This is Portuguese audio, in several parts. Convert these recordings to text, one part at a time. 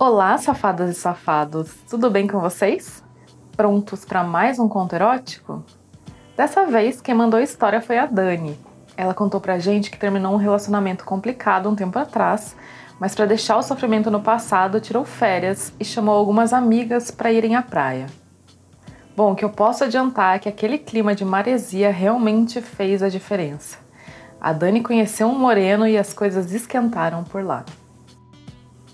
Olá, safadas e safados, tudo bem com vocês? Prontos para mais um conto erótico? Dessa vez, quem mandou a história foi a Dani. Ela contou pra gente que terminou um relacionamento complicado um tempo atrás, mas para deixar o sofrimento no passado, tirou férias e chamou algumas amigas para irem à praia. Bom, o que eu posso adiantar é que aquele clima de maresia realmente fez a diferença. A Dani conheceu um moreno e as coisas esquentaram por lá.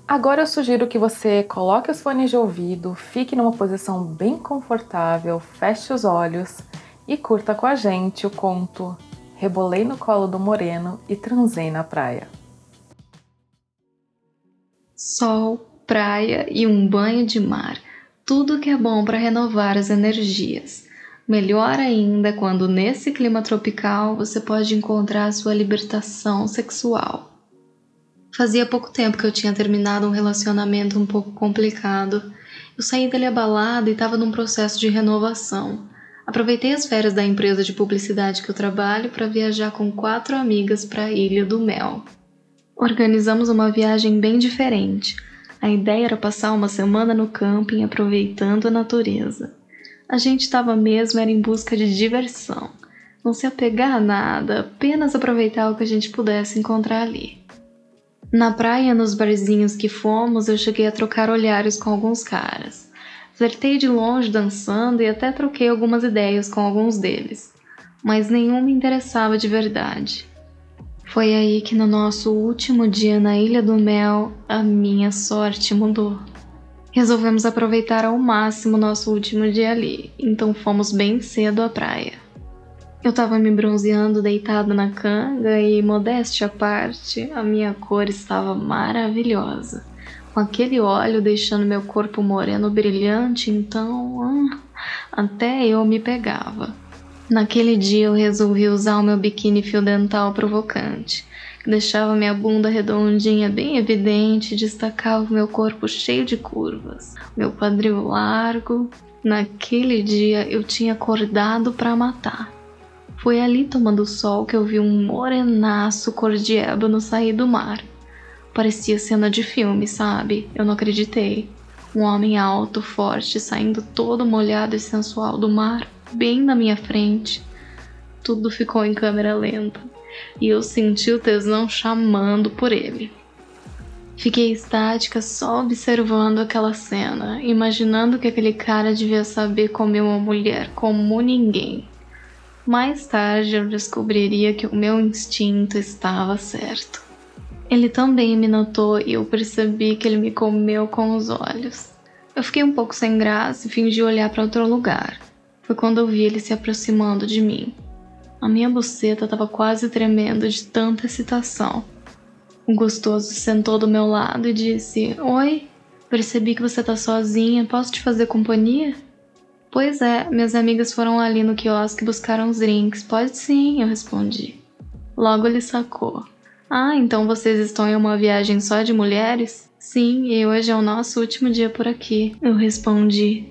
Agora eu sugiro que você coloque os fones de ouvido, fique numa posição bem confortável, feche os olhos e curta com a gente o conto Rebolei no colo do moreno e transei na praia. Sol, praia e um banho de mar. Tudo que é bom para renovar as energias. Melhor ainda quando nesse clima tropical você pode encontrar sua libertação sexual. Fazia pouco tempo que eu tinha terminado um relacionamento um pouco complicado. Eu saí dele abalado e estava num processo de renovação. Aproveitei as férias da empresa de publicidade que eu trabalho para viajar com quatro amigas para a Ilha do Mel. Organizamos uma viagem bem diferente. A ideia era passar uma semana no camping aproveitando a natureza. A gente estava mesmo era em busca de diversão. Não se apegar a nada, apenas aproveitar o que a gente pudesse encontrar ali. Na praia, nos barzinhos que fomos, eu cheguei a trocar olhares com alguns caras. Flertei de longe dançando e até troquei algumas ideias com alguns deles, mas nenhum me interessava de verdade. Foi aí que no nosso último dia na Ilha do Mel, a minha sorte mudou. Resolvemos aproveitar ao máximo nosso último dia ali, então fomos bem cedo à praia. Eu tava me bronzeando deitado na canga e, modéstia à parte, a minha cor estava maravilhosa. Com aquele óleo deixando meu corpo moreno brilhante, então ah, até eu me pegava. Naquele dia eu resolvi usar o meu biquíni fio dental provocante, que deixava minha bunda redondinha bem evidente e destacava o meu corpo cheio de curvas, meu quadril largo. Naquele dia eu tinha acordado para matar. Foi ali tomando sol que eu vi um morenaço cor de ébano sair do mar. Parecia cena de filme, sabe? Eu não acreditei. Um homem alto, forte, saindo todo molhado e sensual do mar, bem na minha frente. Tudo ficou em câmera lenta e eu senti o tesão chamando por ele. Fiquei estática só observando aquela cena, imaginando que aquele cara devia saber comer uma mulher como ninguém. Mais tarde eu descobriria que o meu instinto estava certo. Ele também me notou e eu percebi que ele me comeu com os olhos. Eu fiquei um pouco sem graça e fingi olhar para outro lugar. Foi quando eu vi ele se aproximando de mim. A minha buceta estava quase tremendo de tanta excitação. O gostoso sentou do meu lado e disse: Oi, percebi que você tá sozinha, posso te fazer companhia? Pois é, minhas amigas foram ali no quiosque buscar uns drinks. Pode sim, eu respondi. Logo ele sacou. Ah, então vocês estão em uma viagem só de mulheres? Sim, e hoje é o nosso último dia por aqui, eu respondi.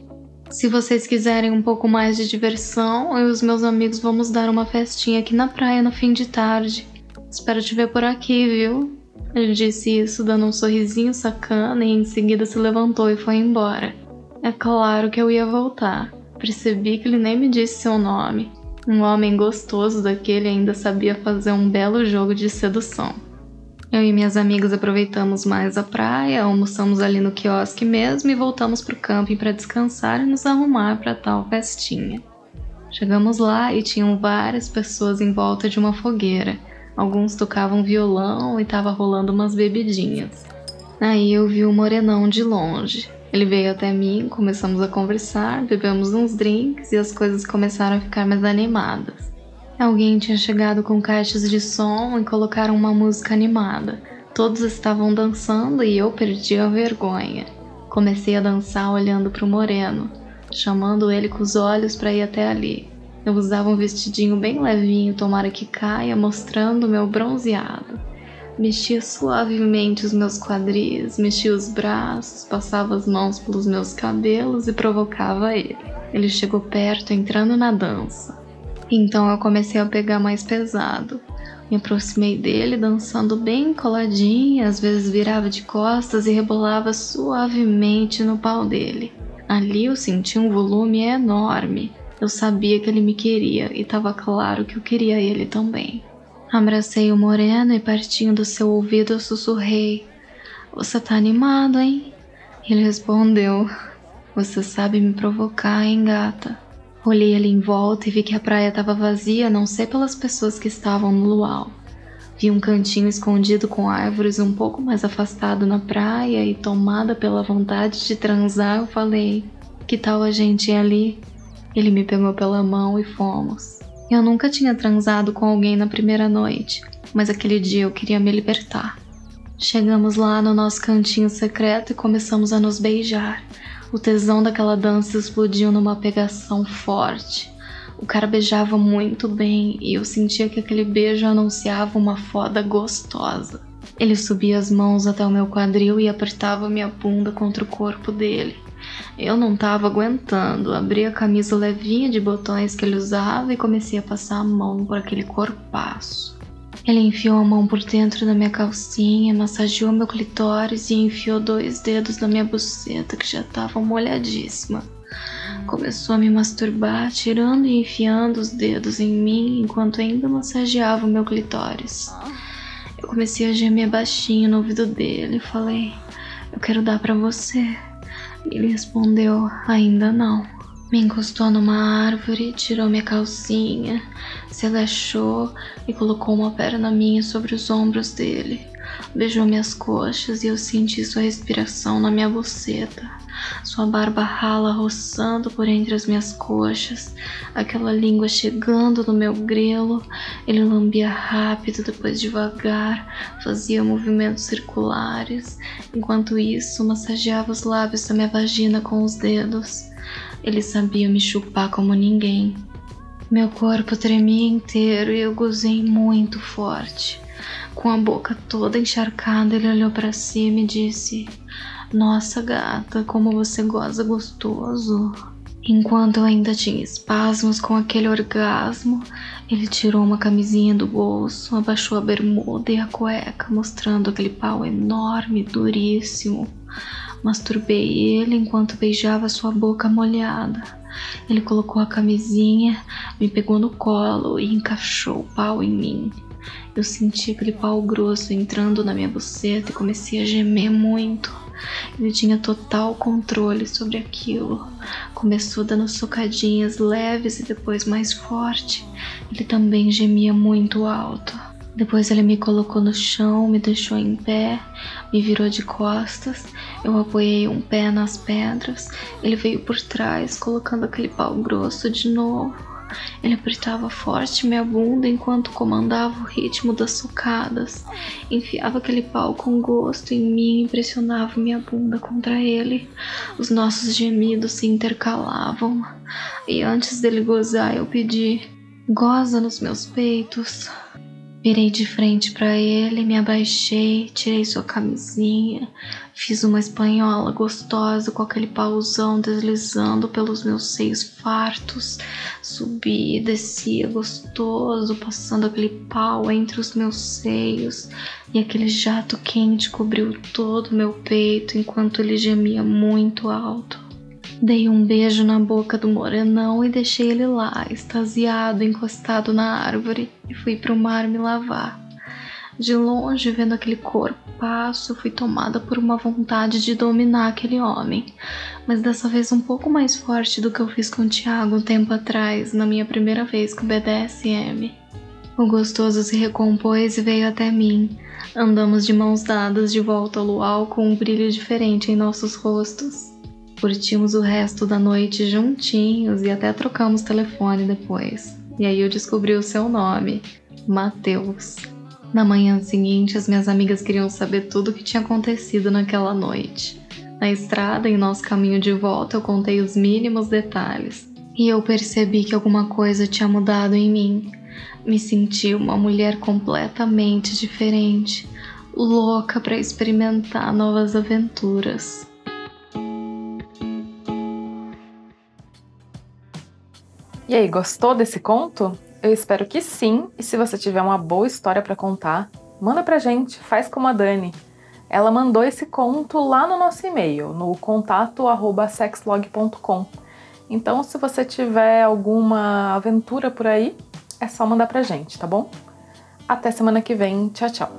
Se vocês quiserem um pouco mais de diversão, eu e os meus amigos vamos dar uma festinha aqui na praia no fim de tarde. Espero te ver por aqui, viu? Ele disse isso dando um sorrisinho sacana e em seguida se levantou e foi embora. É claro que eu ia voltar. Percebi que ele nem me disse seu nome. Um homem gostoso daquele ainda sabia fazer um belo jogo de sedução. Eu e minhas amigas aproveitamos mais a praia, almoçamos ali no quiosque mesmo e voltamos para o camping para descansar e nos arrumar para tal festinha. Chegamos lá e tinham várias pessoas em volta de uma fogueira. Alguns tocavam violão e tava rolando umas bebidinhas. Aí eu vi o morenão de longe. Ele veio até mim, começamos a conversar, bebemos uns drinks e as coisas começaram a ficar mais animadas. Alguém tinha chegado com caixas de som e colocaram uma música animada. Todos estavam dançando e eu perdi a vergonha. Comecei a dançar olhando para o moreno, chamando ele com os olhos para ir até ali. Eu usava um vestidinho bem levinho, tomara que caia, mostrando meu bronzeado. Mexia suavemente os meus quadris, mexia os braços, passava as mãos pelos meus cabelos e provocava ele. Ele chegou perto, entrando na dança. Então eu comecei a pegar mais pesado. Me aproximei dele, dançando bem coladinha, às vezes virava de costas e rebolava suavemente no pau dele. Ali eu senti um volume enorme. Eu sabia que ele me queria e estava claro que eu queria ele também. Abracei o moreno e pertinho do seu ouvido eu sussurrei: Você tá animado, hein? Ele respondeu: Você sabe me provocar, hein, gata? Olhei ali em volta e vi que a praia estava vazia, não sei pelas pessoas que estavam no luau. Vi um cantinho escondido com árvores um pouco mais afastado na praia e tomada pela vontade de transar, eu falei: Que tal a gente ir ali? Ele me pegou pela mão e fomos. Eu nunca tinha transado com alguém na primeira noite, mas aquele dia eu queria me libertar. Chegamos lá no nosso cantinho secreto e começamos a nos beijar. O tesão daquela dança explodiu numa pegação forte. O cara beijava muito bem e eu sentia que aquele beijo anunciava uma foda gostosa. Ele subia as mãos até o meu quadril e apertava minha bunda contra o corpo dele. Eu não tava aguentando, abri a camisa levinha de botões que ele usava e comecei a passar a mão por aquele corpaço. Ele enfiou a mão por dentro da minha calcinha, massageou meu clitóris e enfiou dois dedos na minha buceta que já estava molhadíssima. Começou a me masturbar, tirando e enfiando os dedos em mim enquanto ainda massageava o meu clitóris. Eu comecei a gemer baixinho no ouvido dele e falei: Eu quero dar para você. Ele respondeu: Ainda não. Me encostou numa árvore, tirou minha calcinha, se agachou e colocou uma perna minha sobre os ombros dele. Beijou minhas coxas e eu senti sua respiração na minha buceta, sua barba rala roçando por entre as minhas coxas, aquela língua chegando no meu grelo. Ele lambia rápido, depois devagar, fazia movimentos circulares, enquanto isso massageava os lábios da minha vagina com os dedos. Ele sabia me chupar como ninguém. Meu corpo tremia inteiro e eu gozei muito forte. Com a boca toda encharcada, ele olhou para cima e disse: Nossa gata, como você goza gostoso. Enquanto eu ainda tinha espasmos com aquele orgasmo, ele tirou uma camisinha do bolso, abaixou a bermuda e a cueca, mostrando aquele pau enorme, duríssimo. Masturbei ele enquanto beijava sua boca molhada. Ele colocou a camisinha, me pegou no colo e encaixou o pau em mim. Eu senti aquele pau grosso entrando na minha buceta e comecei a gemer muito. Ele tinha total controle sobre aquilo. Começou dando socadinhas leves e depois mais forte. Ele também gemia muito alto. Depois ele me colocou no chão, me deixou em pé, me virou de costas. Eu apoiei um pé nas pedras. Ele veio por trás, colocando aquele pau grosso de novo. Ele apertava forte minha bunda enquanto comandava o ritmo das socadas. Enfiava aquele pau com gosto em mim e pressionava minha bunda contra ele. Os nossos gemidos se intercalavam. E antes dele gozar, eu pedi: Goza nos meus peitos. Virei de frente para ele, me abaixei, tirei sua camisinha, fiz uma espanhola gostosa com aquele pauzão deslizando pelos meus seios fartos. Subi e descia gostoso, passando aquele pau entre os meus seios, e aquele jato quente cobriu todo o meu peito enquanto ele gemia muito alto. Dei um beijo na boca do morenão e deixei ele lá, extasiado, encostado na árvore, e fui para o mar me lavar. De longe, vendo aquele corpaço, fui tomada por uma vontade de dominar aquele homem, mas dessa vez um pouco mais forte do que eu fiz com o Thiago um tempo atrás, na minha primeira vez com o BDSM. O gostoso se recompôs e veio até mim. Andamos de mãos dadas de volta ao luau com um brilho diferente em nossos rostos. Curtimos o resto da noite juntinhos e até trocamos telefone depois. E aí eu descobri o seu nome, Mateus. Na manhã seguinte, as minhas amigas queriam saber tudo o que tinha acontecido naquela noite. Na estrada, em nosso caminho de volta, eu contei os mínimos detalhes. E eu percebi que alguma coisa tinha mudado em mim. Me senti uma mulher completamente diferente, louca para experimentar novas aventuras. E aí, gostou desse conto? Eu espero que sim, e se você tiver uma boa história para contar, manda pra gente, faz como a Dani. Ela mandou esse conto lá no nosso e-mail, no contato@sexlog.com. Então, se você tiver alguma aventura por aí, é só mandar pra gente, tá bom? Até semana que vem. Tchau, tchau.